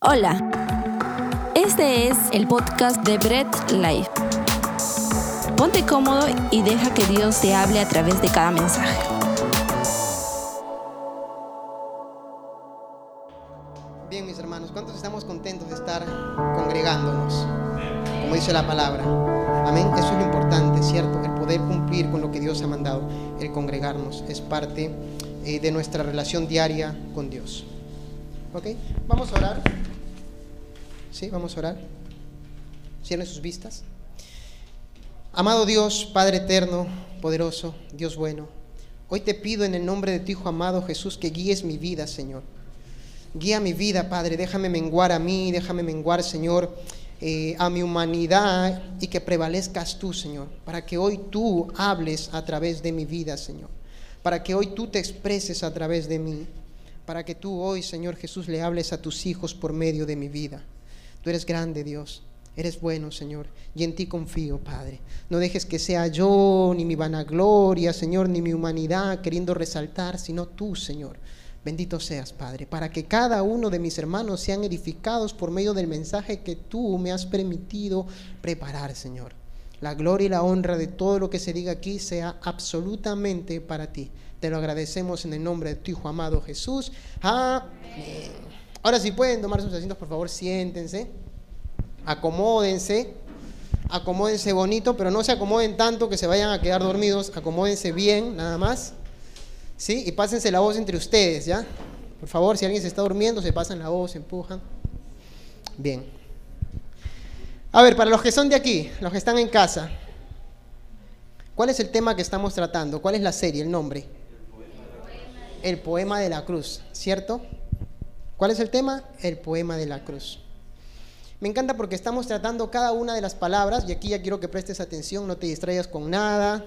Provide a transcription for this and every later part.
Hola, este es el podcast de Bread Life. Ponte cómodo y deja que Dios te hable a través de cada mensaje. Bien, mis hermanos, ¿cuántos estamos contentos de estar congregándonos? Como dice la palabra. Amén. Eso es lo importante, ¿cierto? El poder cumplir con lo que Dios ha mandado. El congregarnos es parte eh, de nuestra relación diaria con Dios. ¿Ok? Vamos a orar. ¿Sí? Vamos a orar. Cierren sus vistas. Amado Dios, Padre eterno, poderoso, Dios bueno, hoy te pido en el nombre de tu Hijo amado Jesús que guíes mi vida, Señor. Guía mi vida, Padre, déjame menguar a mí, déjame menguar, Señor, eh, a mi humanidad y que prevalezcas tú, Señor, para que hoy tú hables a través de mi vida, Señor, para que hoy tú te expreses a través de mí, para que tú hoy, Señor Jesús, le hables a tus hijos por medio de mi vida. Tú eres grande, Dios. Eres bueno, Señor, y en ti confío, Padre. No dejes que sea yo, ni mi vanagloria, Señor, ni mi humanidad queriendo resaltar, sino tú, Señor. Bendito seas, Padre, para que cada uno de mis hermanos sean edificados por medio del mensaje que tú me has permitido preparar, Señor. La gloria y la honra de todo lo que se diga aquí sea absolutamente para ti. Te lo agradecemos en el nombre de tu Hijo amado Jesús. Amén. Ahora si pueden tomar sus asientos, por favor, siéntense. Acomódense. Acomódense bonito, pero no se acomoden tanto que se vayan a quedar dormidos. Acomódense bien, nada más. ¿Sí? Y pásense la voz entre ustedes, ¿ya? Por favor, si alguien se está durmiendo, se pasan la voz, se empujan. Bien. A ver, para los que son de aquí, los que están en casa, ¿cuál es el tema que estamos tratando? ¿Cuál es la serie, el nombre? El poema de la cruz, ¿cierto? ¿Cuál es el tema? El poema de la cruz. Me encanta porque estamos tratando cada una de las palabras y aquí ya quiero que prestes atención, no te distraigas con nada,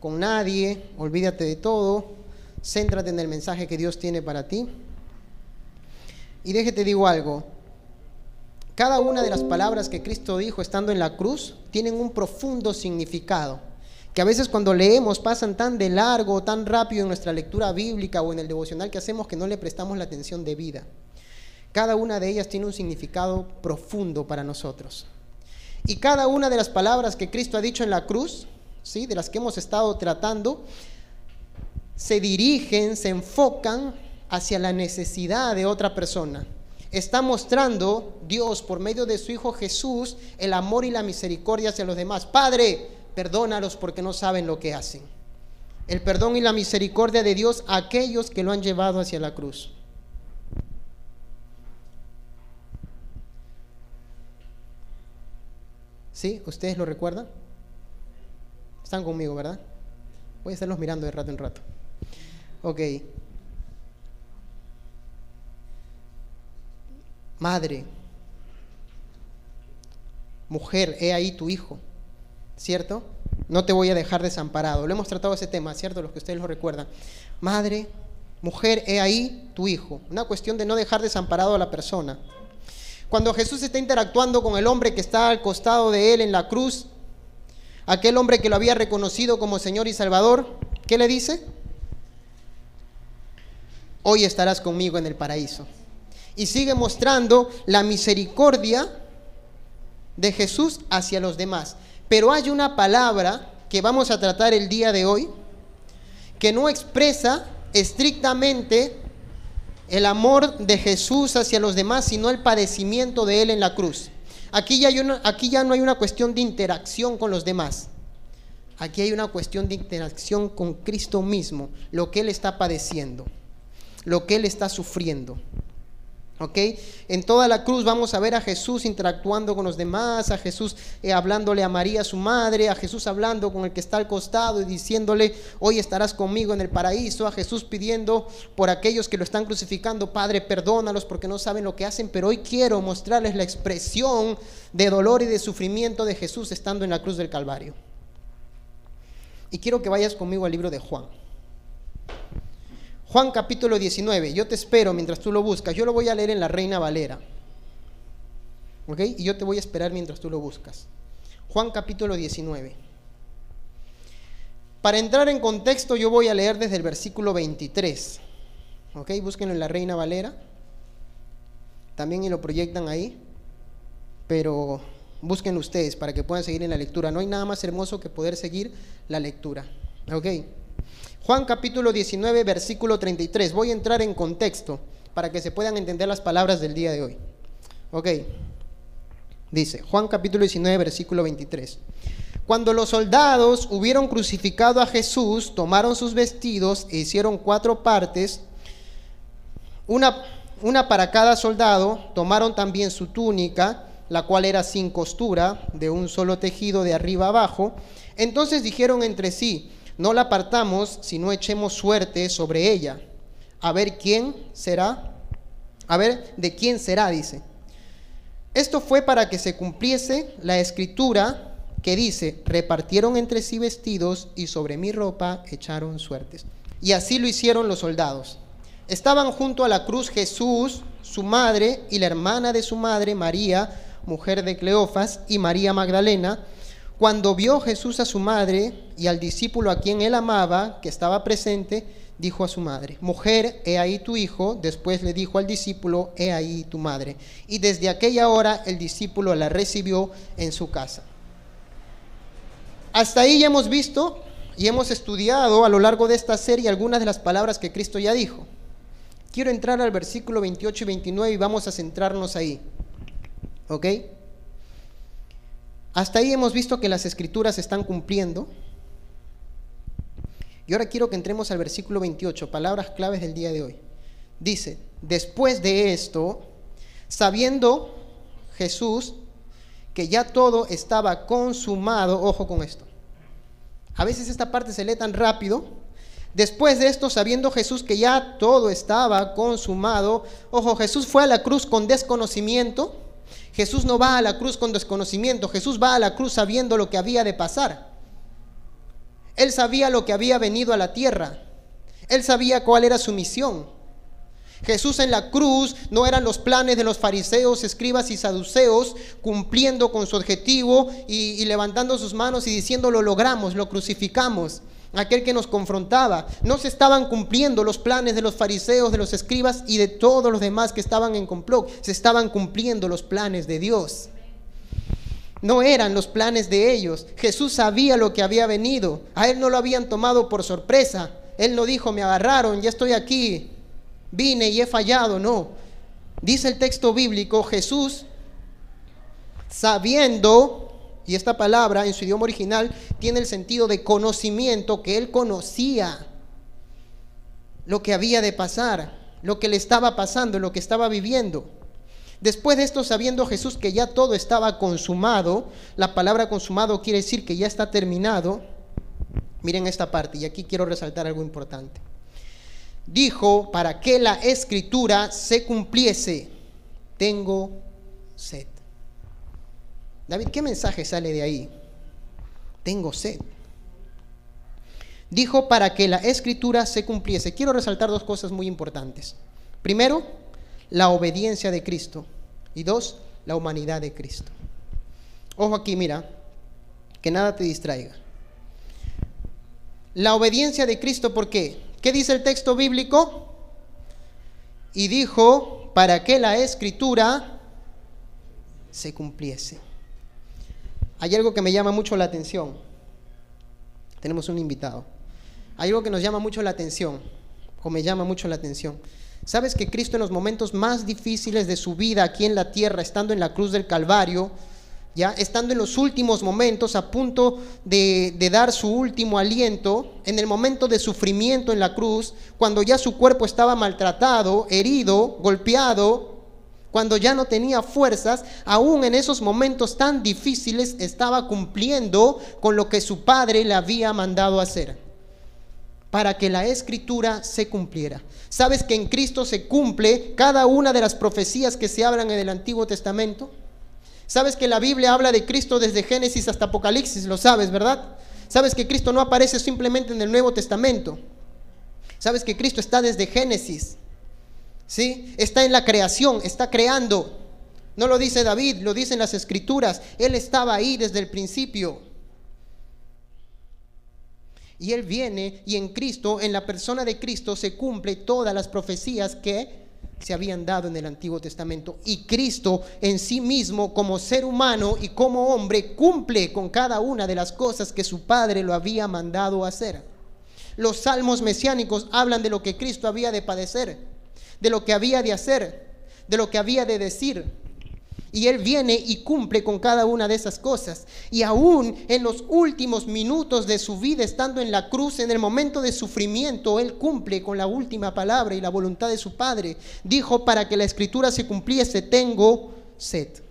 con nadie, olvídate de todo, céntrate en el mensaje que Dios tiene para ti. Y déjate digo algo, cada una de las palabras que Cristo dijo estando en la cruz tienen un profundo significado, que a veces cuando leemos pasan tan de largo, tan rápido en nuestra lectura bíblica o en el devocional que hacemos que no le prestamos la atención debida. Cada una de ellas tiene un significado profundo para nosotros. Y cada una de las palabras que Cristo ha dicho en la cruz, ¿sí? de las que hemos estado tratando, se dirigen, se enfocan hacia la necesidad de otra persona. Está mostrando Dios por medio de su Hijo Jesús el amor y la misericordia hacia los demás. Padre, perdónalos porque no saben lo que hacen. El perdón y la misericordia de Dios a aquellos que lo han llevado hacia la cruz. ¿Sí? ¿Ustedes lo recuerdan? Están conmigo, ¿verdad? Voy a estarlos mirando de rato en rato. Ok. Madre, mujer, he ahí tu hijo, ¿cierto? No te voy a dejar desamparado. Lo hemos tratado ese tema, ¿cierto? Los que ustedes lo recuerdan. Madre, mujer, he ahí tu hijo. Una cuestión de no dejar desamparado a la persona. Cuando Jesús está interactuando con el hombre que está al costado de él en la cruz, aquel hombre que lo había reconocido como Señor y Salvador, ¿qué le dice? Hoy estarás conmigo en el paraíso. Y sigue mostrando la misericordia de Jesús hacia los demás. Pero hay una palabra que vamos a tratar el día de hoy que no expresa estrictamente el amor de Jesús hacia los demás, sino el padecimiento de Él en la cruz. Aquí ya, no hay una cuestión de interacción con los demás. Aquí hay una cuestión de interacción con Cristo mismo, lo que Él está padeciendo, lo que Él está sufriendo. ¿Ok? En toda la cruz vamos a ver a Jesús interactuando con los demás, a Jesús eh, hablándole a María, su madre, a Jesús hablando con el que está al costado y diciéndole, hoy estarás conmigo en el paraíso, a Jesús pidiendo por aquellos que lo están crucificando, Padre, perdónalos porque no saben lo que hacen, pero hoy quiero mostrarles la expresión de dolor y de sufrimiento de Jesús estando en la cruz del Calvario. Y quiero que vayas conmigo al libro de Juan. Juan capítulo 19. Yo te espero mientras tú lo buscas. Yo lo voy a leer en la Reina Valera. ¿Ok? Y yo te voy a esperar mientras tú lo buscas. Juan capítulo 19. Para entrar en contexto, yo voy a leer desde el versículo 23. ¿Ok? Búsquenlo en la Reina Valera. también y lo proyectan ahí, pero busquen ustedes para que puedan seguir en la lectura. No hay nada más hermoso que poder seguir la lectura. ¿Ok? Juan capítulo 19, versículo 33. Voy a entrar en contexto para que se puedan entender las palabras del día de hoy. Ok. Dice, Juan capítulo 19, versículo 23. Cuando los soldados hubieron crucificado a Jesús, tomaron sus vestidos e hicieron cuatro partes, una, una para cada soldado, tomaron también su túnica, la cual era sin costura, de un solo tejido de arriba abajo. Entonces dijeron entre sí, no la apartamos, sino echemos suerte sobre ella. A ver quién será. A ver de quién será, dice. Esto fue para que se cumpliese la escritura que dice, repartieron entre sí vestidos y sobre mi ropa echaron suertes. Y así lo hicieron los soldados. Estaban junto a la cruz Jesús, su madre y la hermana de su madre, María, mujer de Cleofas, y María Magdalena, cuando vio Jesús a su madre y al discípulo a quien él amaba, que estaba presente, dijo a su madre, mujer, he ahí tu hijo. Después le dijo al discípulo, he ahí tu madre. Y desde aquella hora el discípulo la recibió en su casa. Hasta ahí ya hemos visto y hemos estudiado a lo largo de esta serie algunas de las palabras que Cristo ya dijo. Quiero entrar al versículo 28 y 29 y vamos a centrarnos ahí. ¿Ok? Hasta ahí hemos visto que las escrituras están cumpliendo. Y ahora quiero que entremos al versículo 28, palabras claves del día de hoy. Dice, después de esto, sabiendo Jesús que ya todo estaba consumado, ojo con esto. A veces esta parte se lee tan rápido. Después de esto, sabiendo Jesús que ya todo estaba consumado, ojo, Jesús fue a la cruz con desconocimiento Jesús no va a la cruz con desconocimiento, Jesús va a la cruz sabiendo lo que había de pasar. Él sabía lo que había venido a la tierra. Él sabía cuál era su misión. Jesús en la cruz no eran los planes de los fariseos, escribas y saduceos cumpliendo con su objetivo y, y levantando sus manos y diciendo lo logramos, lo crucificamos aquel que nos confrontaba. No se estaban cumpliendo los planes de los fariseos, de los escribas y de todos los demás que estaban en complot. Se estaban cumpliendo los planes de Dios. No eran los planes de ellos. Jesús sabía lo que había venido. A él no lo habían tomado por sorpresa. Él no dijo, me agarraron, ya estoy aquí. Vine y he fallado. No. Dice el texto bíblico, Jesús, sabiendo y esta palabra en su idioma original tiene el sentido de conocimiento, que él conocía lo que había de pasar, lo que le estaba pasando, lo que estaba viviendo. Después de esto, sabiendo Jesús que ya todo estaba consumado, la palabra consumado quiere decir que ya está terminado. Miren esta parte, y aquí quiero resaltar algo importante. Dijo, para que la escritura se cumpliese, tengo sed. David, ¿qué mensaje sale de ahí? Tengo sed. Dijo para que la escritura se cumpliese. Quiero resaltar dos cosas muy importantes. Primero, la obediencia de Cristo. Y dos, la humanidad de Cristo. Ojo aquí, mira, que nada te distraiga. La obediencia de Cristo, ¿por qué? ¿Qué dice el texto bíblico? Y dijo, para que la escritura se cumpliese hay algo que me llama mucho la atención. Tenemos un invitado. Hay algo que nos llama mucho la atención, o me llama mucho la atención. ¿Sabes que Cristo en los momentos más difíciles de su vida aquí en la tierra, estando en la cruz del Calvario, ya estando en los últimos momentos, a punto de, de, dar su último aliento, en el momento de sufrimiento en la cruz, cuando ya su cuerpo estaba maltratado, herido, golpeado, cuando ya no tenía fuerzas, aún en esos momentos tan difíciles estaba cumpliendo con lo que su padre le había mandado hacer para que la escritura se cumpliera. ¿Sabes que en Cristo se cumple cada una de las profecías que se hablan en el Antiguo Testamento? ¿Sabes que la Biblia habla de Cristo desde Génesis hasta Apocalipsis? Lo sabes, ¿verdad? ¿Sabes que Cristo no aparece simplemente en el Nuevo Testamento? ¿Sabes que Cristo está desde Génesis ¿Sí? Está en la creación, está creando. No lo dice David, lo dicen las escrituras. Él estaba ahí desde el principio. Y Él viene y en Cristo, en la persona de Cristo, se cumple todas las profecías que se habían dado en el Antiguo Testamento. Y Cristo en sí mismo, como ser humano y como hombre, cumple con cada una de las cosas que su Padre lo había mandado hacer. Los salmos mesiánicos hablan de lo que Cristo había de padecer, de lo que había de hacer, de lo que había de decir, y Él viene y cumple con cada una de esas cosas. Y aún en los últimos minutos de su vida, estando en la cruz, en el momento de sufrimiento, Él cumple con la última palabra y la voluntad de su Padre. Dijo, para que la escritura se cumpliese, tengo sed.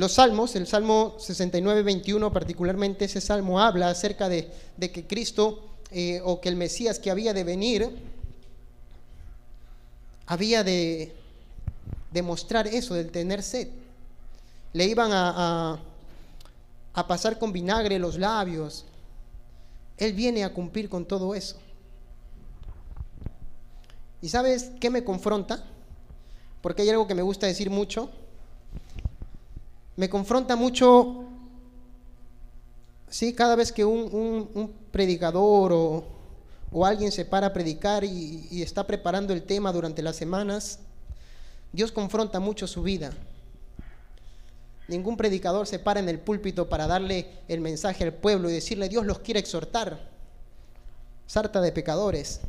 Los salmos, el Salmo 69, 21 particularmente, ese salmo habla acerca de, que Cristo eh, o que el Mesías que había de venir había de demostrar eso, del tener sed. Le iban a, a pasar con vinagre los labios. Él viene a cumplir con todo eso. ¿Y sabes qué me confronta? Porque hay algo que me gusta decir mucho. Me confronta mucho Sí, cada vez que un, predicador o, alguien se para a predicar y, y está preparando el tema durante las semanas, Dios confronta mucho su vida. Ningún predicador se para en el púlpito para darle el mensaje al pueblo y decirle, Dios los quiere exhortar. Sarta de pecadores.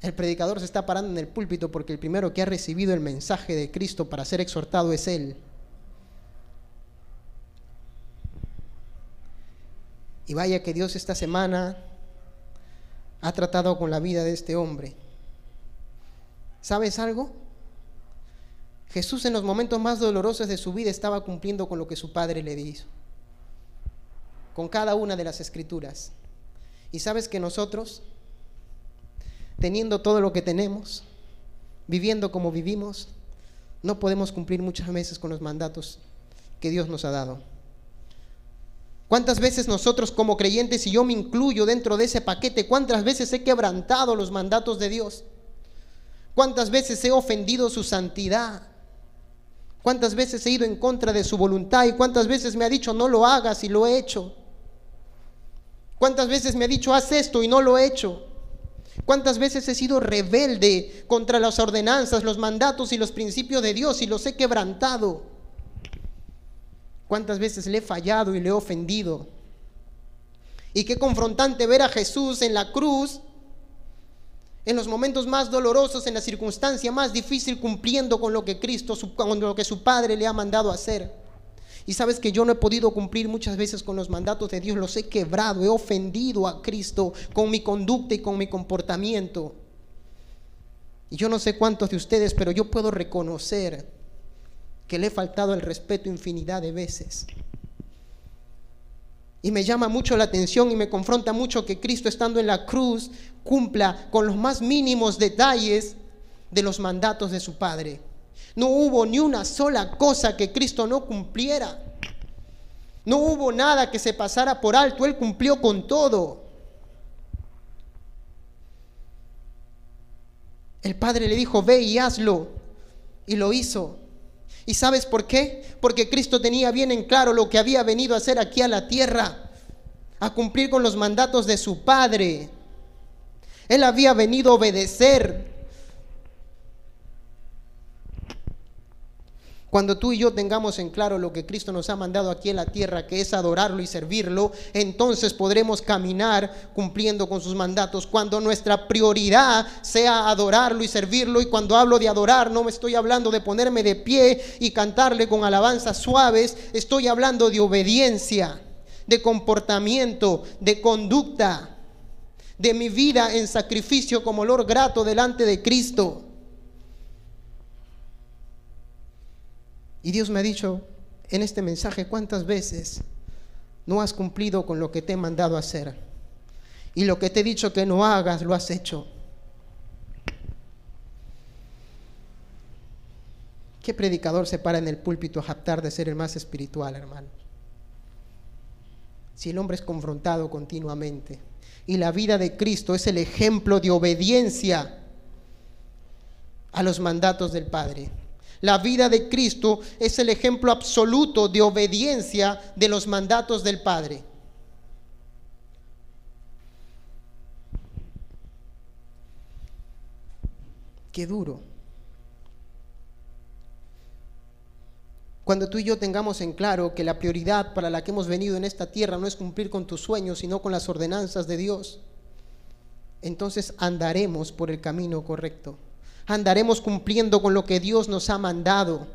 El predicador se está parando en el púlpito porque el primero que ha recibido el mensaje de Cristo para ser exhortado es Él. Y vaya que Dios esta semana ha tratado con la vida de este hombre. ¿Sabes algo? Jesús en los momentos más dolorosos de su vida estaba cumpliendo con lo que su padre le hizo, con cada una de las escrituras. Y sabes que nosotros, teniendo todo lo que tenemos, viviendo como vivimos, no podemos cumplir muchas veces con los mandatos que Dios nos ha dado. ¿Cuántas veces nosotros como creyentes, y yo me incluyo dentro de ese paquete, cuántas veces he quebrantado los mandatos de Dios? ¿Cuántas veces he ofendido su santidad? ¿Cuántas veces he ido en contra de su voluntad? ¿Y cuántas veces me ha dicho no lo hagas y lo he hecho? ¿Cuántas veces me ha dicho haz esto y no lo he hecho? ¿Cuántas veces he sido rebelde contra las ordenanzas, los mandatos y los principios de Dios y los he quebrantado? cuántas veces le he fallado y le he ofendido. Y qué confrontante ver a Jesús en la cruz, en los momentos más dolorosos, en la circunstancia más difícil, cumpliendo con lo que Cristo, con lo que su Padre le ha mandado hacer. Y sabes que yo no he podido cumplir muchas veces con los mandatos de Dios, los he quebrado, he ofendido a Cristo con mi conducta y con mi comportamiento. Y yo no sé cuántos de ustedes, pero yo puedo reconocer que le he faltado el respeto infinidad de veces. Y me llama mucho la atención y me confronta mucho que Cristo estando en la cruz cumpla con los más mínimos detalles de los mandatos de su Padre. No hubo ni una sola cosa que Cristo no cumpliera. No hubo nada que se pasara por alto. Él cumplió con todo. El Padre le dijo, ve y hazlo. Y lo hizo. ¿Y sabes por qué? Porque Cristo tenía bien en claro lo que había venido a hacer aquí a la tierra, a cumplir con los mandatos de su Padre. Él había venido a obedecer Cuando tú y yo tengamos en claro lo que Cristo nos ha mandado aquí en la tierra, que es adorarlo y servirlo, entonces podremos caminar cumpliendo con sus mandatos. Cuando nuestra prioridad sea adorarlo y servirlo, y cuando hablo de adorar, no me estoy hablando de ponerme de pie y cantarle con alabanzas suaves, estoy hablando de obediencia, de comportamiento, de conducta, de mi vida en sacrificio como olor grato delante de Cristo. Y Dios me ha dicho en este mensaje cuántas veces no has cumplido con lo que te he mandado a hacer. Y lo que te he dicho que no hagas, lo has hecho. ¿Qué predicador se para en el púlpito a japtar de ser el más espiritual, hermano? Si el hombre es confrontado continuamente y la vida de Cristo es el ejemplo de obediencia a los mandatos del Padre. La vida de Cristo es el ejemplo absoluto de obediencia de los mandatos del Padre. Qué duro. Cuando tú y yo tengamos en claro que la prioridad para la que hemos venido en esta tierra no es cumplir con tus sueños, sino con las ordenanzas de Dios, entonces andaremos por el camino correcto andaremos cumpliendo con lo que Dios nos ha mandado.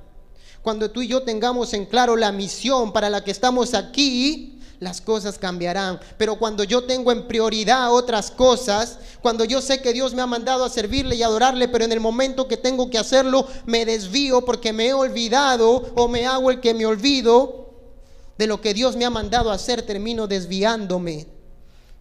Cuando tú y yo tengamos en claro la misión para la que estamos aquí, las cosas cambiarán. Pero cuando yo tengo en prioridad otras cosas, cuando yo sé que Dios me ha mandado a servirle y adorarle, pero en el momento que tengo que hacerlo me desvío porque me he olvidado o me hago el que me olvido de lo que Dios me ha mandado a hacer, termino desviándome.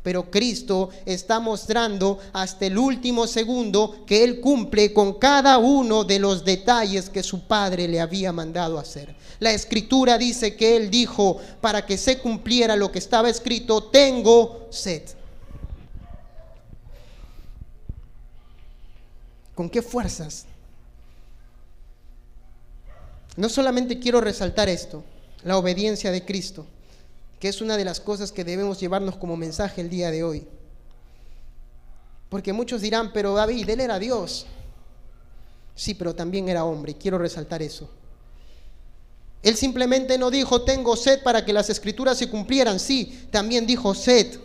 Pero Cristo está mostrando hasta el último segundo que Él cumple con cada uno de los detalles que su Padre le había mandado hacer. La escritura dice que Él dijo, para que se cumpliera lo que estaba escrito, tengo sed. ¿Con qué fuerzas? No solamente quiero resaltar esto, la obediencia de Cristo que es una de las cosas que debemos llevarnos como mensaje el día de hoy. Porque muchos dirán, pero David, él era Dios. Sí, pero también era hombre, y quiero resaltar eso. Él simplemente no dijo, tengo sed para que las escrituras se cumplieran. Sí, también dijo sed.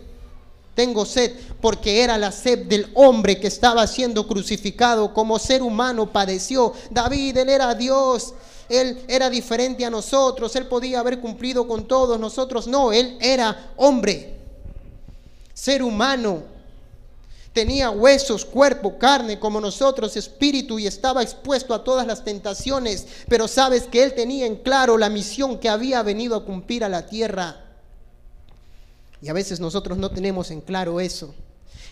Tengo sed porque era la sed del hombre que estaba siendo crucificado como ser humano padeció. David, él era Dios. Él era diferente a nosotros, Él podía haber cumplido con todos nosotros. No, Él era hombre, ser humano. Tenía huesos, cuerpo, carne como nosotros, espíritu y estaba expuesto a todas las tentaciones. Pero sabes que Él tenía en claro la misión que había venido a cumplir a la tierra. Y a veces nosotros no tenemos en claro eso.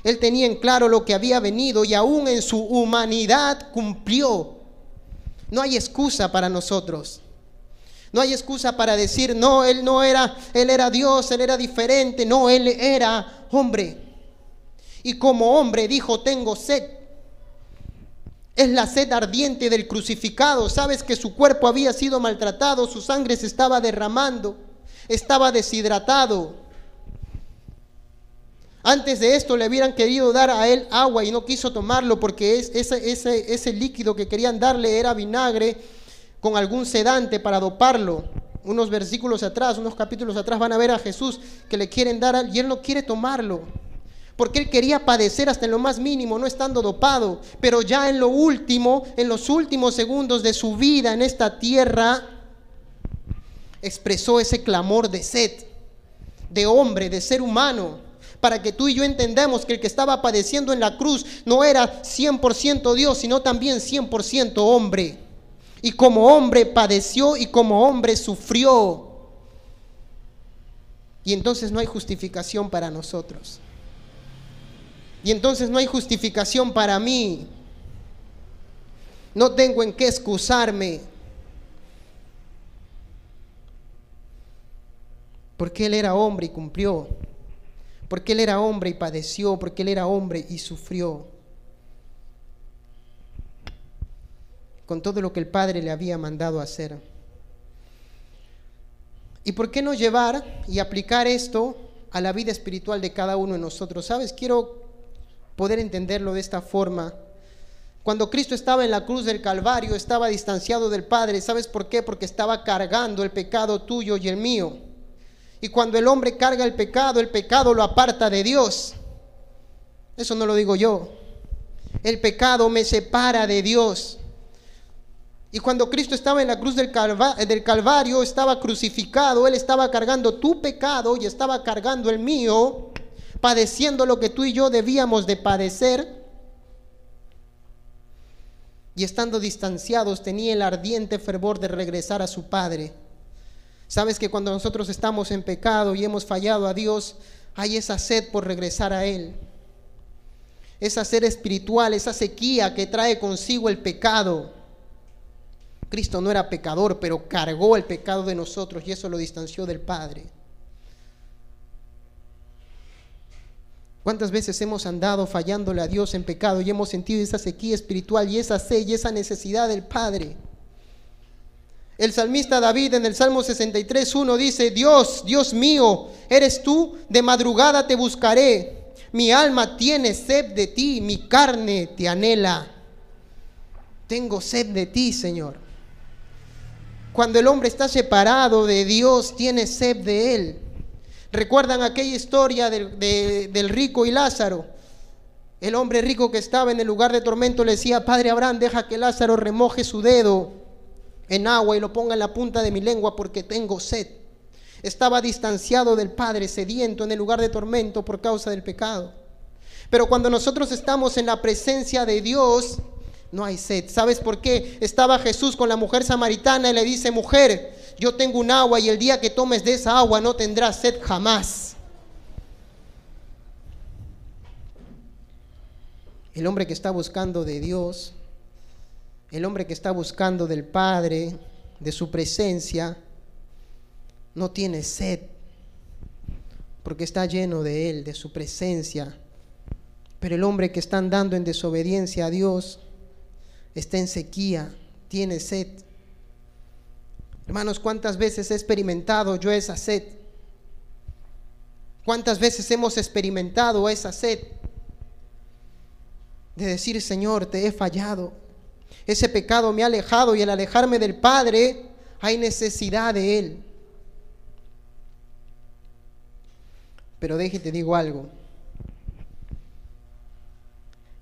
Él tenía en claro lo que había venido y aún en su humanidad cumplió no hay excusa para nosotros. No hay excusa para decir, no, él no era, él era Dios, él era diferente. No, él era hombre. Y como hombre dijo, tengo sed. Es la sed ardiente del crucificado. Sabes que su cuerpo había sido maltratado, su sangre se estaba derramando, estaba deshidratado. Antes de esto le hubieran querido dar a él agua y no quiso tomarlo porque ese, ese, ese líquido que querían darle era vinagre con algún sedante para doparlo. Unos versículos atrás, unos capítulos atrás van a ver a Jesús que le quieren dar y él no quiere tomarlo. Porque él quería padecer hasta en lo más mínimo, no estando dopado. Pero ya en lo último, en los últimos segundos de su vida en esta tierra, expresó ese clamor de sed, de hombre, de ser humano para que tú y yo entendamos que el que estaba padeciendo en la cruz no era 100% Dios, sino también 100% hombre. Y como hombre padeció y como hombre sufrió. Y entonces no hay justificación para nosotros. Y entonces no hay justificación para mí. No tengo en qué excusarme. Porque Él era hombre y cumplió porque Él era hombre y padeció, porque Él era hombre y sufrió. Con todo lo que el Padre le había mandado hacer. ¿Y por qué no llevar y aplicar esto a la vida espiritual de cada uno de nosotros? ¿Sabes? Quiero poder entenderlo de esta forma. Cuando Cristo estaba en la cruz del Calvario, estaba distanciado del Padre. ¿Sabes por qué? Porque estaba cargando el pecado tuyo y el mío. Y cuando el hombre carga el pecado, el pecado lo aparta de Dios. Eso no lo digo yo. El pecado me separa de Dios. Y cuando Cristo estaba en la cruz del, Calvario, estaba crucificado, Él estaba cargando tu pecado y estaba cargando el mío, padeciendo lo que tú y yo debíamos de padecer. Y estando distanciados tenía el ardiente fervor de regresar a su Padre. Sabes que cuando nosotros estamos en pecado y hemos fallado a Dios, hay esa sed por regresar a Él. Esa sed espiritual, esa sequía que trae consigo el pecado. Cristo no era pecador, pero cargó el pecado de nosotros y eso lo distanció del Padre. ¿Cuántas veces hemos andado fallándole a Dios en pecado y hemos sentido esa sequía espiritual y esa sed y esa necesidad del Padre? El salmista David en el Salmo 63, 1 dice, Dios, Dios mío, eres tú, de madrugada te buscaré. Mi alma tiene sed de ti, mi carne te anhela. Tengo sed de ti, Señor. Cuando el hombre está separado de Dios, tiene sed de Él. ¿Recuerdan aquella historia del, del rico y Lázaro? El hombre rico que estaba en el lugar de tormento le decía, Padre Abraham, deja que Lázaro remoje su dedo en agua y lo ponga en la punta de mi lengua porque tengo sed. Estaba distanciado del Padre, sediento en el lugar de tormento por causa del pecado. Pero cuando nosotros estamos en la presencia de Dios, no hay sed. ¿Sabes por qué? Estaba Jesús con la mujer samaritana y le dice, mujer, yo tengo un agua y el día que tomes de esa agua no tendrás sed jamás. El hombre que está buscando de Dios el hombre que está buscando del Padre, de su presencia, no tiene sed, porque está lleno de Él, de su presencia. Pero el hombre que está andando en desobediencia a Dios está en sequía, tiene sed. Hermanos, ¿cuántas veces he experimentado yo esa sed? ¿Cuántas veces hemos experimentado esa sed de decir, Señor, te he fallado? Ese pecado me ha alejado y al alejarme del Padre hay necesidad de Él. Pero déjate, digo algo.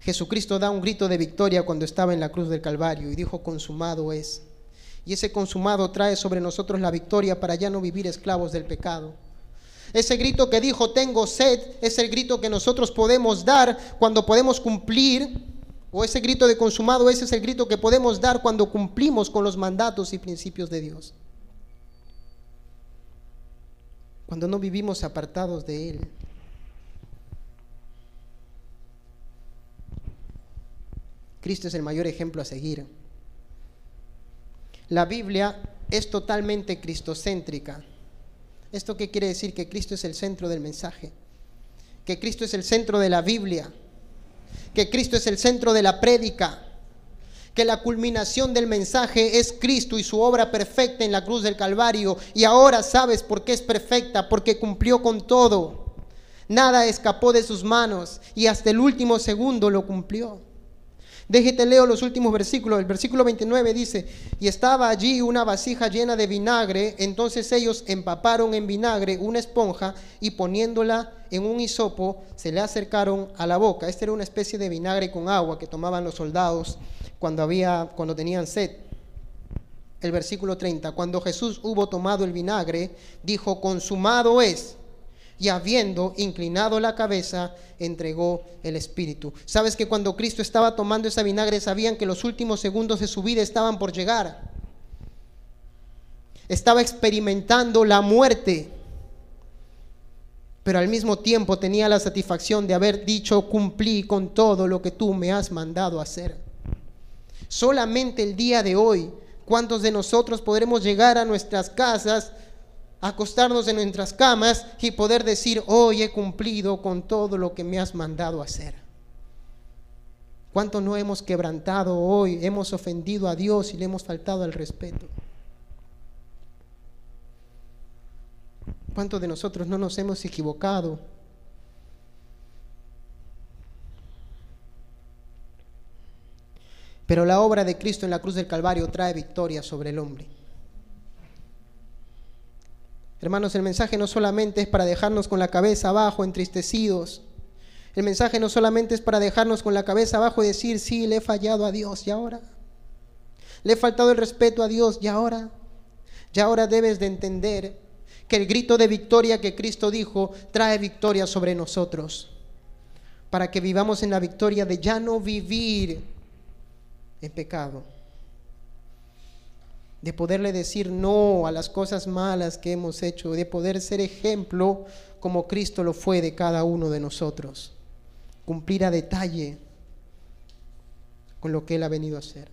Jesucristo da un grito de victoria cuando estaba en la cruz del Calvario y dijo, consumado es. Y ese consumado trae sobre nosotros la victoria para ya no vivir esclavos del pecado. Ese grito que dijo, tengo sed, es el grito que nosotros podemos dar cuando podemos cumplir o ese grito de consumado, ese es el grito que podemos dar cuando cumplimos con los mandatos y principios de Dios. Cuando no vivimos apartados de Él. Cristo es el mayor ejemplo a seguir. La Biblia es totalmente cristocéntrica. ¿Esto qué quiere decir? Que Cristo es el centro del mensaje. Que Cristo es el centro de la Biblia que Cristo es el centro de la prédica, que la culminación del mensaje es Cristo y su obra perfecta en la cruz del Calvario. Y ahora sabes por qué es perfecta, porque cumplió con todo. Nada escapó de sus manos y hasta el último segundo lo cumplió. Déjete leo los últimos versículos. El versículo 29 dice, y estaba allí una vasija llena de vinagre, entonces ellos empaparon en vinagre una esponja y poniéndola en un hisopo se le acercaron a la boca. Esta era una especie de vinagre con agua que tomaban los soldados cuando, había, cuando tenían sed. El versículo 30, cuando Jesús hubo tomado el vinagre, dijo, consumado es y habiendo inclinado la cabeza, entregó el Espíritu. Sabes que cuando Cristo estaba tomando esa vinagre, sabían que los últimos segundos de su vida estaban por llegar. Estaba experimentando la muerte, pero al mismo tiempo tenía la satisfacción de haber dicho, cumplí con todo lo que tú me has mandado hacer. Solamente el día de hoy, ¿cuántos de nosotros podremos llegar a nuestras casas acostarnos en nuestras camas y poder decir, hoy he cumplido con todo lo que me has mandado hacer. ¿Cuánto no hemos quebrantado hoy? Hemos ofendido a Dios y le hemos faltado al respeto. ¿Cuántos de nosotros no nos hemos equivocado? Pero la obra de Cristo en la cruz del Calvario trae victoria sobre el hombre. Hermanos, el mensaje no solamente es para dejarnos con la cabeza abajo, entristecidos. El mensaje no solamente es para dejarnos con la cabeza abajo y decir, sí, le he fallado a Dios, ¿y ahora? Le he faltado el respeto a Dios, ¿y ahora? Ya ahora debes de entender que el grito de victoria que Cristo dijo trae victoria sobre nosotros. Para que vivamos en la victoria de ya no vivir en pecado de poderle decir no a las cosas malas que hemos hecho, de poder ser ejemplo como Cristo lo fue de cada uno de nosotros, cumplir a detalle con lo que Él ha venido a hacer.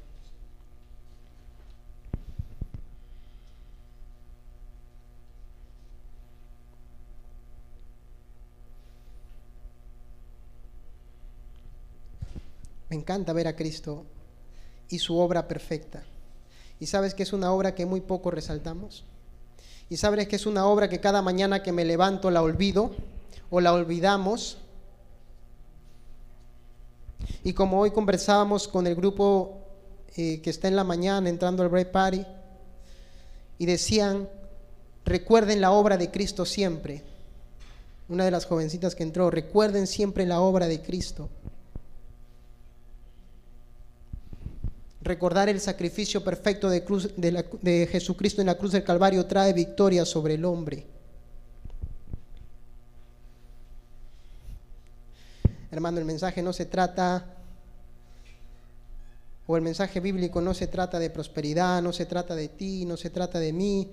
Me encanta ver a Cristo y su obra perfecta. ¿Y sabes que es una obra que muy poco resaltamos? ¿Y sabes que es una obra que cada mañana que me levanto la olvido o la olvidamos? Y como hoy conversábamos con el grupo eh, que está en la mañana entrando al break party, y decían, recuerden la obra de Cristo siempre. Una de las jovencitas que entró, recuerden siempre la obra de Cristo. Recordar el sacrificio perfecto de, cruz, de, Jesucristo en la cruz del Calvario trae victoria sobre el hombre. Hermano, el mensaje no se trata, o el mensaje bíblico no se trata de prosperidad, no se trata de ti, no se trata de mí.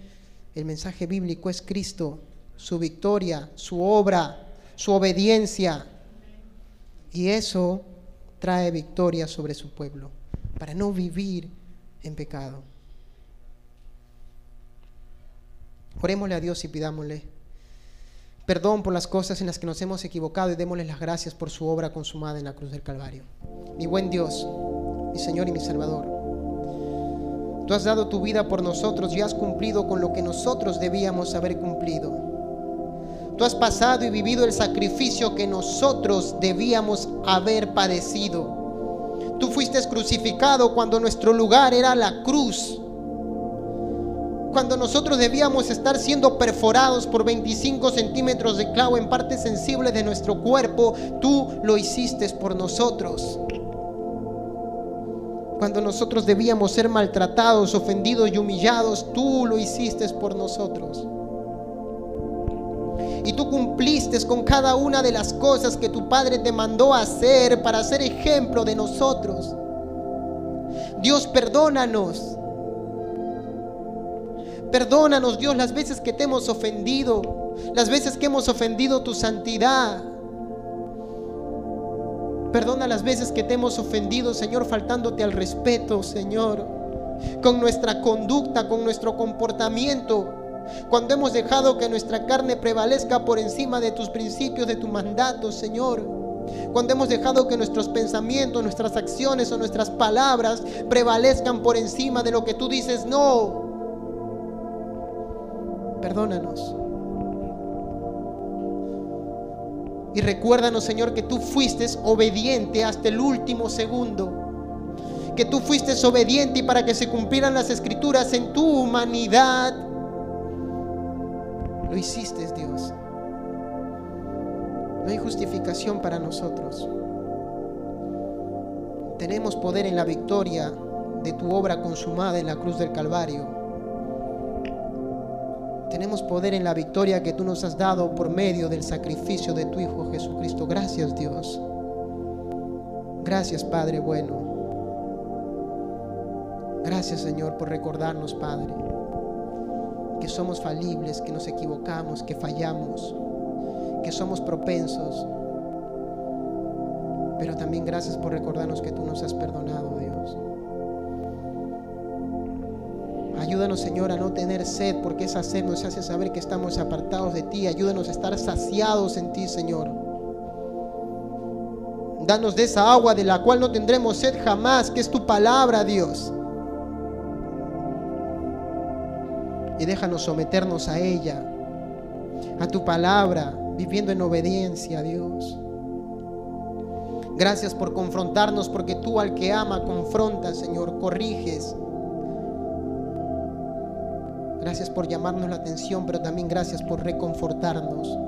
El mensaje bíblico es Cristo, su victoria, su obra, su obediencia. Y eso trae victoria sobre su pueblo para no vivir en pecado. Orémosle a Dios y pidámosle perdón por las cosas en las que nos hemos equivocado y démosle las gracias por su obra consumada en la cruz del Calvario. Mi buen Dios, mi Señor y mi Salvador, tú has dado tu vida por nosotros y has cumplido con lo que nosotros debíamos haber cumplido. Tú has pasado y vivido el sacrificio que nosotros debíamos haber padecido. Tú fuiste crucificado cuando nuestro lugar era la cruz. Cuando nosotros debíamos estar siendo perforados por 25 centímetros de clavo en partes sensibles de nuestro cuerpo, tú lo hiciste por nosotros. Cuando nosotros debíamos ser maltratados, ofendidos y humillados, tú lo hiciste por nosotros y tú cumpliste con cada una de las cosas que tu Padre te mandó hacer para ser ejemplo de nosotros. Dios, perdónanos. Perdónanos, Dios, las veces que te hemos ofendido, las veces que hemos ofendido tu santidad. Perdona las veces que te hemos ofendido, Señor, faltándote al respeto, Señor, con nuestra conducta, con nuestro comportamiento cuando hemos dejado que nuestra carne prevalezca por encima de tus principios, de tu mandato, Señor. Cuando hemos dejado que nuestros pensamientos, nuestras acciones o nuestras palabras prevalezcan por encima de lo que tú dices, no. Perdónanos. Y recuérdanos, Señor, que tú fuiste obediente hasta el último segundo. Que tú fuiste obediente y para que se cumplieran las escrituras en tu humanidad lo hiciste, Dios. No hay justificación para nosotros. Tenemos poder en la victoria de tu obra consumada en la cruz del Calvario. Tenemos poder en la victoria que tú nos has dado por medio del sacrificio de tu Hijo Jesucristo. Gracias Dios. Gracias Padre bueno. Gracias Señor por recordarnos Padre que somos falibles, que nos equivocamos, que fallamos, que somos propensos. Pero también gracias por recordarnos que tú nos has perdonado, Dios. Ayúdanos, Señor, a no tener sed, porque esa sed nos hace saber que estamos apartados de ti. Ayúdanos a estar saciados en ti, Señor. Danos de esa agua de la cual no tendremos sed jamás, que es tu palabra, Dios. Y déjanos someternos a ella, a tu palabra, viviendo en obediencia Dios. Gracias por confrontarnos, porque tú al que ama confrontas, Señor, corriges. Gracias por llamarnos la atención, pero también gracias por reconfortarnos.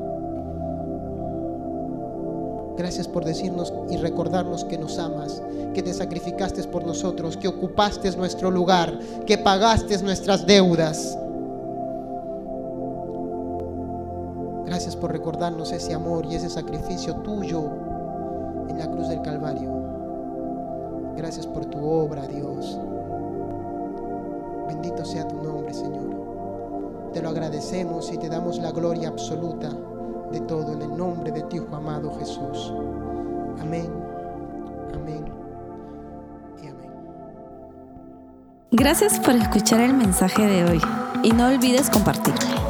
Gracias por decirnos y recordarnos que nos amas, que te sacrificaste por nosotros, que ocupaste nuestro lugar, que pagaste nuestras deudas. Por recordarnos ese amor y ese sacrificio tuyo en la cruz del Calvario. Gracias por tu obra, Dios. Bendito sea tu nombre, Señor. Te lo agradecemos y te damos la gloria absoluta de todo en el nombre de tu Hijo amado Jesús. Amén, amén y amén. Gracias por escuchar el mensaje de hoy y no olvides compartirlo.